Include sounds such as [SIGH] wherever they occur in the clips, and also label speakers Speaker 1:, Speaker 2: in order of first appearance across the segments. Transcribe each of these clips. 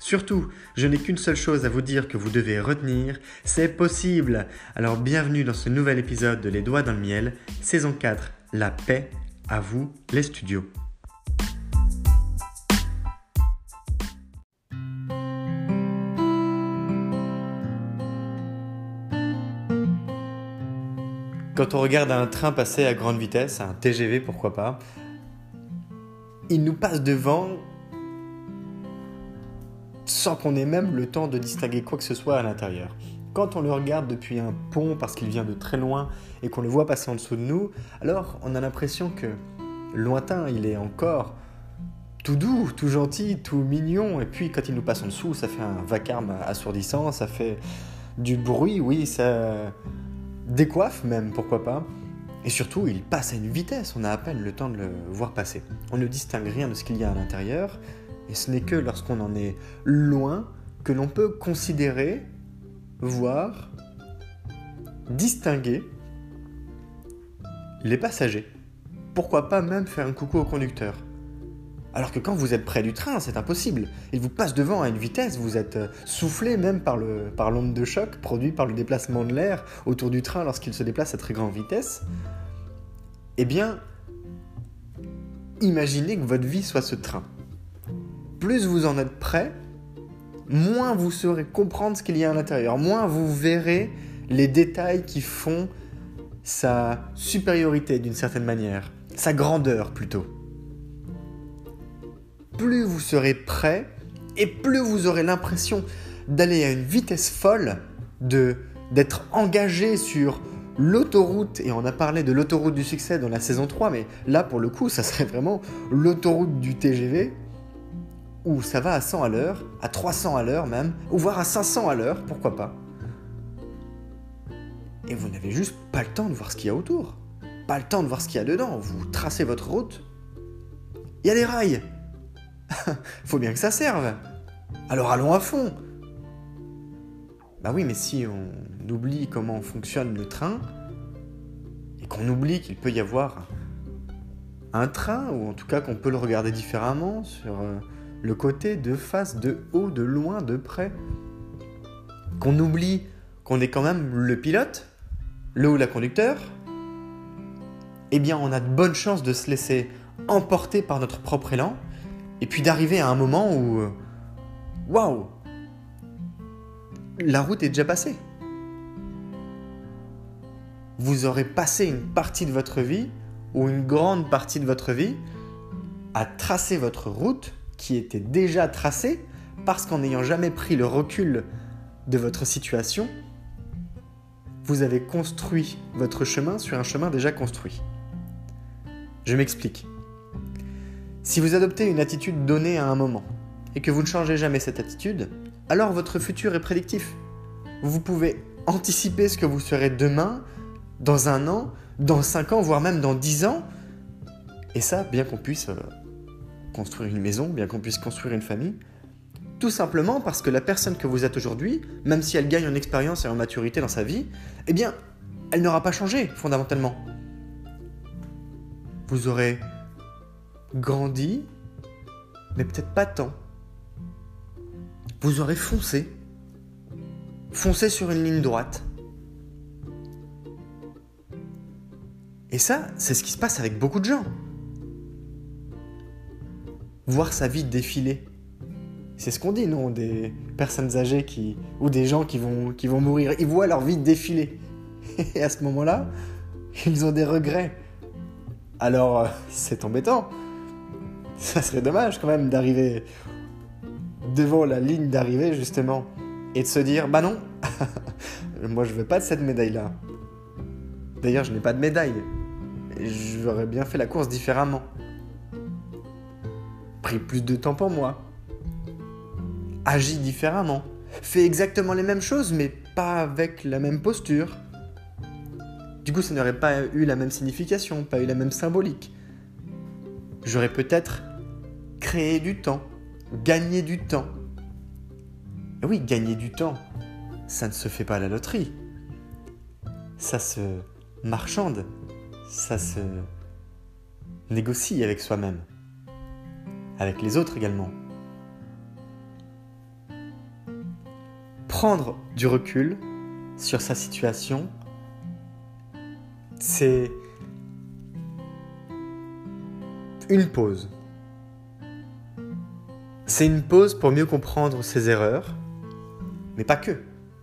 Speaker 1: Surtout, je n'ai qu'une seule chose à vous dire que vous devez retenir, c'est possible. Alors bienvenue dans ce nouvel épisode de Les Doigts dans le Miel, saison 4, La paix, à vous les studios. Quand on regarde un train passer à grande vitesse, un TGV pourquoi pas, il nous passe devant sans qu'on ait même le temps de distinguer quoi que ce soit à l'intérieur. Quand on le regarde depuis un pont parce qu'il vient de très loin et qu'on le voit passer en dessous de nous, alors on a l'impression que lointain, il est encore tout doux, tout gentil, tout mignon, et puis quand il nous passe en dessous, ça fait un vacarme assourdissant, ça fait du bruit, oui, ça décoiffe même, pourquoi pas. Et surtout, il passe à une vitesse, on a à peine le temps de le voir passer. On ne distingue rien de ce qu'il y a à l'intérieur, et ce n'est que lorsqu'on en est loin que l'on peut considérer, voir, distinguer les passagers. Pourquoi pas même faire un coucou au conducteur? Alors que quand vous êtes près du train, c'est impossible. Il vous passe devant à une vitesse, vous êtes euh, soufflé même par l'onde par de choc produit par le déplacement de l'air autour du train lorsqu'il se déplace à très grande vitesse. Eh bien, imaginez que votre vie soit ce train plus vous en êtes prêt, moins vous saurez comprendre ce qu'il y a à l'intérieur, moins vous verrez les détails qui font sa supériorité d'une certaine manière, sa grandeur plutôt. Plus vous serez prêt et plus vous aurez l'impression d'aller à une vitesse folle, de d'être engagé sur l'autoroute, et on a parlé de l'autoroute du succès dans la saison 3, mais là pour le coup ça serait vraiment l'autoroute du TGV, où ça va à 100 à l'heure, à 300 à l'heure même, ou voire à 500 à l'heure, pourquoi pas. Et vous n'avez juste pas le temps de voir ce qu'il y a autour. Pas le temps de voir ce qu'il y a dedans. Vous tracez votre route. Il y a des rails. [LAUGHS] Faut bien que ça serve. Alors allons à fond. Bah oui, mais si on oublie comment fonctionne le train, et qu'on oublie qu'il peut y avoir un train, ou en tout cas qu'on peut le regarder différemment sur euh, le côté de face, de haut, de loin, de près. Qu'on oublie qu'on est quand même le pilote, le ou la conducteur, eh bien on a de bonnes chances de se laisser emporter par notre propre élan, et puis d'arriver à un moment où, euh, waouh, la route est déjà passée. Vous aurez passé une partie de votre vie, ou une grande partie de votre vie, à tracer votre route qui était déjà tracé parce qu'en n'ayant jamais pris le recul de votre situation, vous avez construit votre chemin sur un chemin déjà construit. Je m'explique. Si vous adoptez une attitude donnée à un moment, et que vous ne changez jamais cette attitude, alors votre futur est prédictif. Vous pouvez anticiper ce que vous serez demain, dans un an, dans cinq ans, voire même dans dix ans. Et ça, bien qu'on puisse euh, construire une maison, bien qu'on puisse construire une famille, tout simplement parce que la personne que vous êtes aujourd'hui, même si elle gagne en expérience et en maturité dans sa vie, eh bien, elle n'aura pas changé fondamentalement. Vous aurez grandi, mais peut-être pas tant. Vous aurez foncé. Foncé sur une ligne droite. Et ça, c'est ce qui se passe avec beaucoup de gens. Voir sa vie défiler. C'est ce qu'on dit, non Des personnes âgées qui, ou des gens qui vont, qui vont mourir. Ils voient leur vie défiler. [LAUGHS] Et à ce moment-là, ils ont des regrets. Alors, euh, c'est embêtant. Ça serait dommage quand même d'arriver devant la ligne d'arrivée, justement, et de se dire Bah non, [LAUGHS] moi je veux pas de cette médaille-là. D'ailleurs, je n'ai pas de médaille. J'aurais bien fait la course différemment. Pris plus de temps pour moi. Agi différemment. Fait exactement les mêmes choses, mais pas avec la même posture. Du coup, ça n'aurait pas eu la même signification, pas eu la même symbolique. J'aurais peut-être créé du temps, gagné du temps. Et oui, gagner du temps, ça ne se fait pas à la loterie. Ça se marchande, ça se négocie avec soi-même, avec les autres également. Prendre du recul sur sa situation c'est une pause. C'est une pause pour mieux comprendre ses erreurs, mais pas que.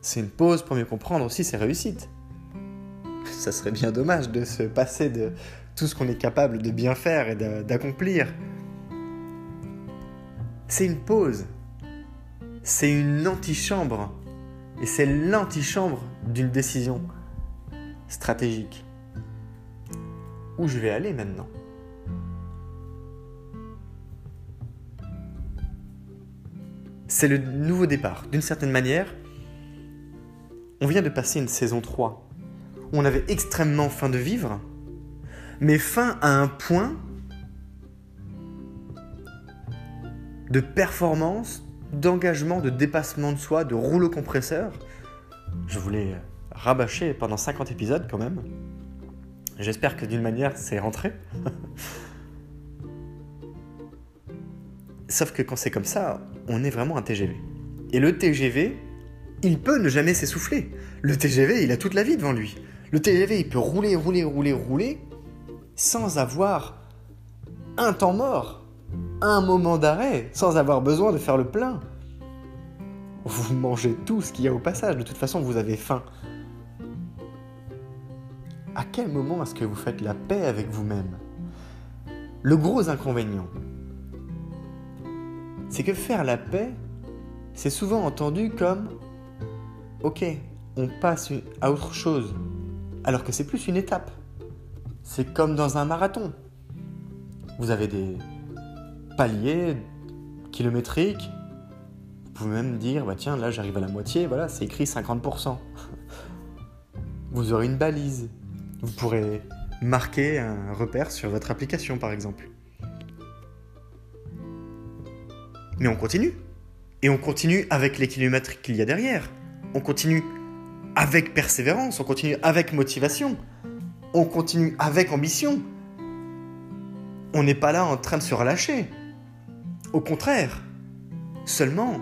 Speaker 1: C'est une pause pour mieux comprendre aussi ses réussites. [LAUGHS] Ça serait bien dommage de se passer de tout ce qu'on est capable de bien faire et d'accomplir. C'est une pause. C'est une antichambre. Et c'est l'antichambre d'une décision stratégique où je vais aller maintenant? C'est le nouveau départ. D'une certaine manière, on vient de passer une saison 3 où on avait extrêmement faim de vivre, mais faim à un point de performance, d'engagement, de dépassement de soi, de rouleau compresseur. Je voulais rabâcher pendant 50 épisodes quand même. J'espère que d'une manière, c'est rentré. Sauf que quand c'est comme ça, on est vraiment un TGV. Et le TGV, il peut ne jamais s'essouffler. Le TGV, il a toute la vie devant lui. Le TGV, il peut rouler, rouler, rouler, rouler, sans avoir un temps mort, un moment d'arrêt, sans avoir besoin de faire le plein. Vous mangez tout ce qu'il y a au passage, de toute façon, vous avez faim à quel moment est-ce que vous faites la paix avec vous-même? Le gros inconvénient, c'est que faire la paix, c'est souvent entendu comme ok, on passe à autre chose, alors que c'est plus une étape. C'est comme dans un marathon. Vous avez des paliers kilométriques. Vous pouvez même dire, bah tiens, là j'arrive à la moitié, voilà, c'est écrit 50%. [LAUGHS] Vous aurez une balise. Vous pourrez marquer un repère sur votre application par exemple. Mais on continue. Et on continue avec les kilomètres qu'il y a derrière. On continue avec persévérance, on continue avec motivation, on continue avec ambition. On n'est pas là en train de se relâcher. Au contraire, seulement,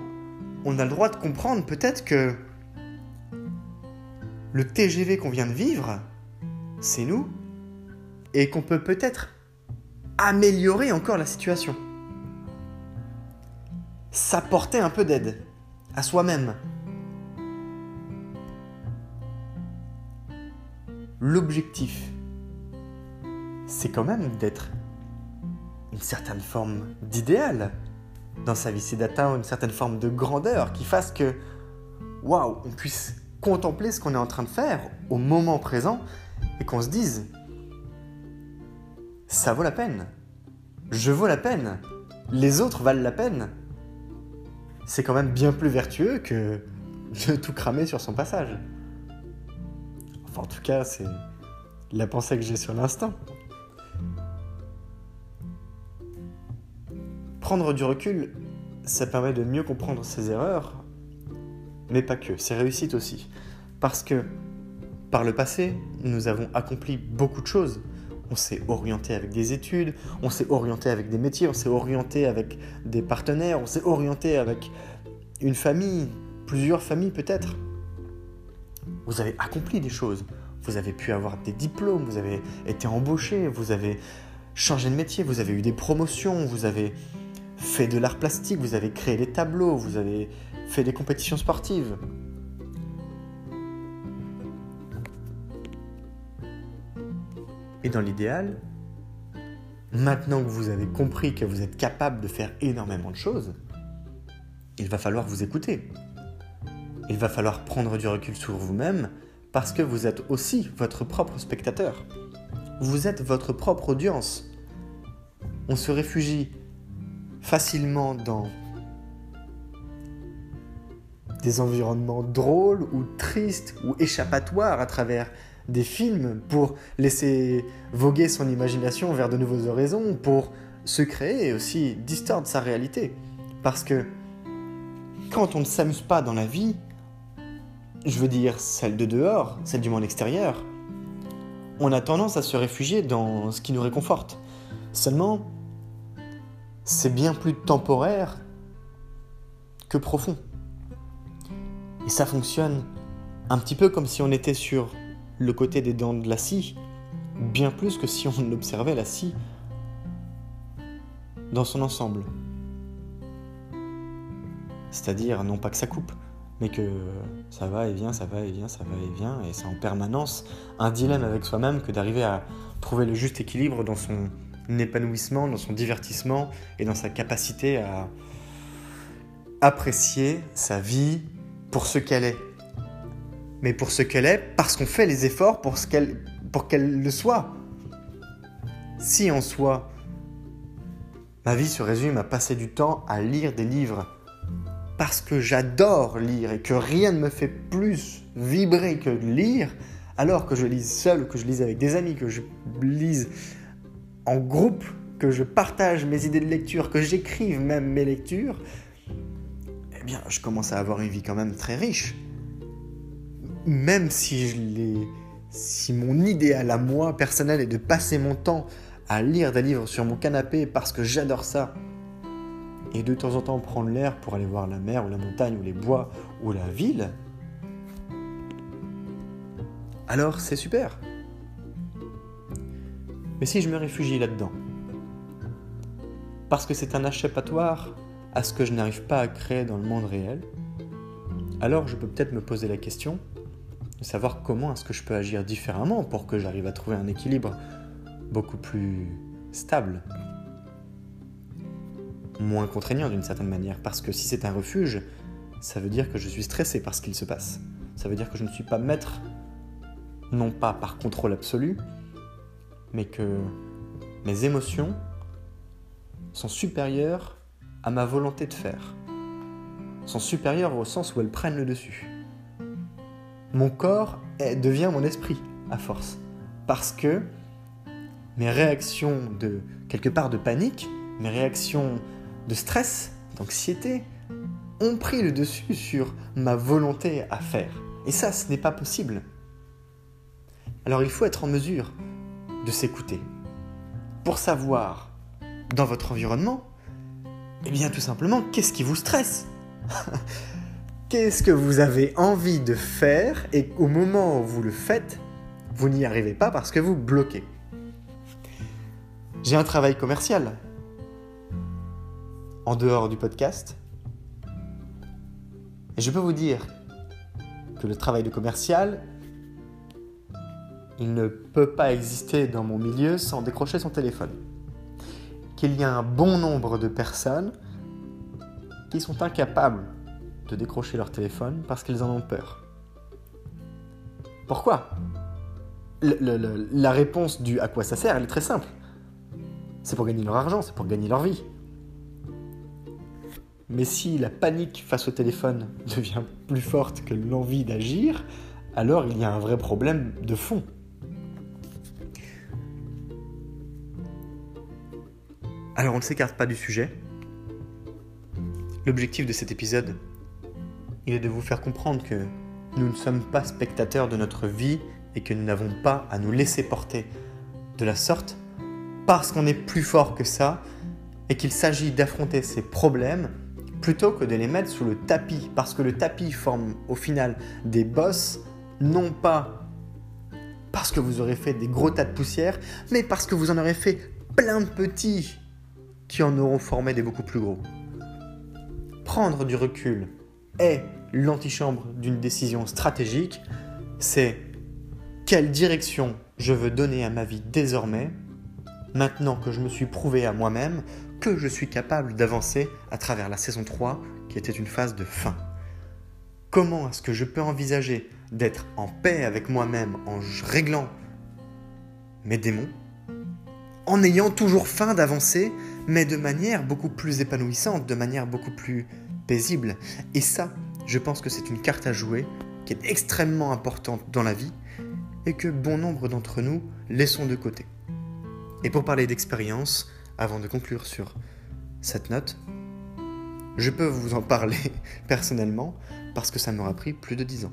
Speaker 1: on a le droit de comprendre peut-être que le TGV qu'on vient de vivre, c'est nous, et qu'on peut peut-être améliorer encore la situation. S'apporter un peu d'aide à soi-même. L'objectif, c'est quand même d'être une certaine forme d'idéal dans sa vie, c'est d'atteindre une certaine forme de grandeur qui fasse que, waouh, on puisse contempler ce qu'on est en train de faire au moment présent et qu'on se dise, ça vaut la peine, je vaux la peine, les autres valent la peine, c'est quand même bien plus vertueux que de tout cramer sur son passage. Enfin, en tout cas, c'est la pensée que j'ai sur l'instant. Prendre du recul, ça permet de mieux comprendre ses erreurs, mais pas que, ses réussites aussi. Parce que par le passé, nous avons accompli beaucoup de choses. On s'est orienté avec des études, on s'est orienté avec des métiers, on s'est orienté avec des partenaires, on s'est orienté avec une famille, plusieurs familles peut-être. Vous avez accompli des choses, vous avez pu avoir des diplômes, vous avez été embauché, vous avez changé de métier, vous avez eu des promotions, vous avez fait de l'art plastique, vous avez créé des tableaux, vous avez fait des compétitions sportives. Et dans l'idéal, maintenant que vous avez compris que vous êtes capable de faire énormément de choses, il va falloir vous écouter. Il va falloir prendre du recul sur vous-même parce que vous êtes aussi votre propre spectateur. Vous êtes votre propre audience. On se réfugie facilement dans des environnements drôles ou tristes ou échappatoires à travers des films pour laisser voguer son imagination vers de nouveaux horizons, pour se créer et aussi distordre sa réalité. Parce que quand on ne s'amuse pas dans la vie, je veux dire celle de dehors, celle du monde extérieur, on a tendance à se réfugier dans ce qui nous réconforte. Seulement, c'est bien plus temporaire que profond. Et ça fonctionne un petit peu comme si on était sur le côté des dents de la scie, bien plus que si on observait la scie dans son ensemble. C'est-à-dire non pas que ça coupe, mais que ça va et vient, ça va et vient, ça va et vient, et c'est en permanence un dilemme avec soi-même que d'arriver à trouver le juste équilibre dans son épanouissement, dans son divertissement et dans sa capacité à apprécier sa vie pour ce qu'elle est. Mais pour ce qu'elle est, parce qu'on fait les efforts pour, qu'elle, pour le soit. Si en soi, ma vie se résume à passer du temps à lire des livres, parce que j'adore lire et que rien ne me fait plus vibrer que de lire, alors que je lise seul, que je lise avec des amis, que je lise en groupe, que je partage mes idées de lecture, que j'écrive même mes lectures, eh bien, je commence à avoir une vie quand même très riche. Même si je si mon idéal à moi personnel est de passer mon temps à lire des livres sur mon canapé parce que j'adore ça, et de temps en temps prendre l'air pour aller voir la mer ou la montagne ou les bois ou la ville, alors c'est super. Mais si je me réfugie là-dedans, parce que c'est un échappatoire à ce que je n'arrive pas à créer dans le monde réel, alors je peux peut-être me poser la question de savoir comment est-ce que je peux agir différemment pour que j'arrive à trouver un équilibre beaucoup plus stable, moins contraignant d'une certaine manière, parce que si c'est un refuge, ça veut dire que je suis stressé par ce qu'il se passe. Ça veut dire que je ne suis pas maître, non pas par contrôle absolu, mais que mes émotions sont supérieures à ma volonté de faire, sont supérieures au sens où elles prennent le dessus. Mon corps devient mon esprit à force, parce que mes réactions de quelque part de panique, mes réactions de stress, d'anxiété, ont pris le dessus sur ma volonté à faire. Et ça, ce n'est pas possible. Alors il faut être en mesure de s'écouter. Pour savoir, dans votre environnement, eh bien tout simplement, qu'est-ce qui vous stresse? [LAUGHS] Qu'est-ce que vous avez envie de faire et au moment où vous le faites, vous n'y arrivez pas parce que vous bloquez? J'ai un travail commercial en dehors du podcast. Et je peux vous dire que le travail de commercial il ne peut pas exister dans mon milieu sans décrocher son téléphone. Qu'il y a un bon nombre de personnes qui sont incapables de décrocher leur téléphone parce qu'ils en ont peur. Pourquoi? La réponse du à quoi ça sert, elle est très simple. C'est pour gagner leur argent, c'est pour gagner leur vie. Mais si la panique face au téléphone [LAUGHS] devient plus forte que l'envie d'agir, alors il y a un vrai problème de fond. Alors on ne s'écarte pas du sujet. L'objectif de cet épisode, il est de vous faire comprendre que nous ne sommes pas spectateurs de notre vie et que nous n'avons pas à nous laisser porter de la sorte parce qu'on est plus fort que ça et qu'il s'agit d'affronter ces problèmes plutôt que de les mettre sous le tapis parce que le tapis forme au final des bosses non pas parce que vous aurez fait des gros tas de poussière mais parce que vous en aurez fait plein de petits qui en auront formé des beaucoup plus gros. Prendre du recul est l'antichambre d'une décision stratégique, c'est quelle direction je veux donner à ma vie désormais, maintenant que je me suis prouvé à moi-même que je suis capable d'avancer à travers la saison 3 qui était une phase de fin. Comment est-ce que je peux envisager d'être en paix avec moi-même en réglant mes démons, en ayant toujours faim d'avancer, mais de manière beaucoup plus épanouissante, de manière beaucoup plus paisible. Et ça, je pense que c'est une carte à jouer qui est extrêmement importante dans la vie et que bon nombre d'entre nous laissons de côté. Et pour parler d'expérience, avant de conclure sur cette note, je peux vous en parler [LAUGHS] personnellement parce que ça m'aura pris plus de 10 ans.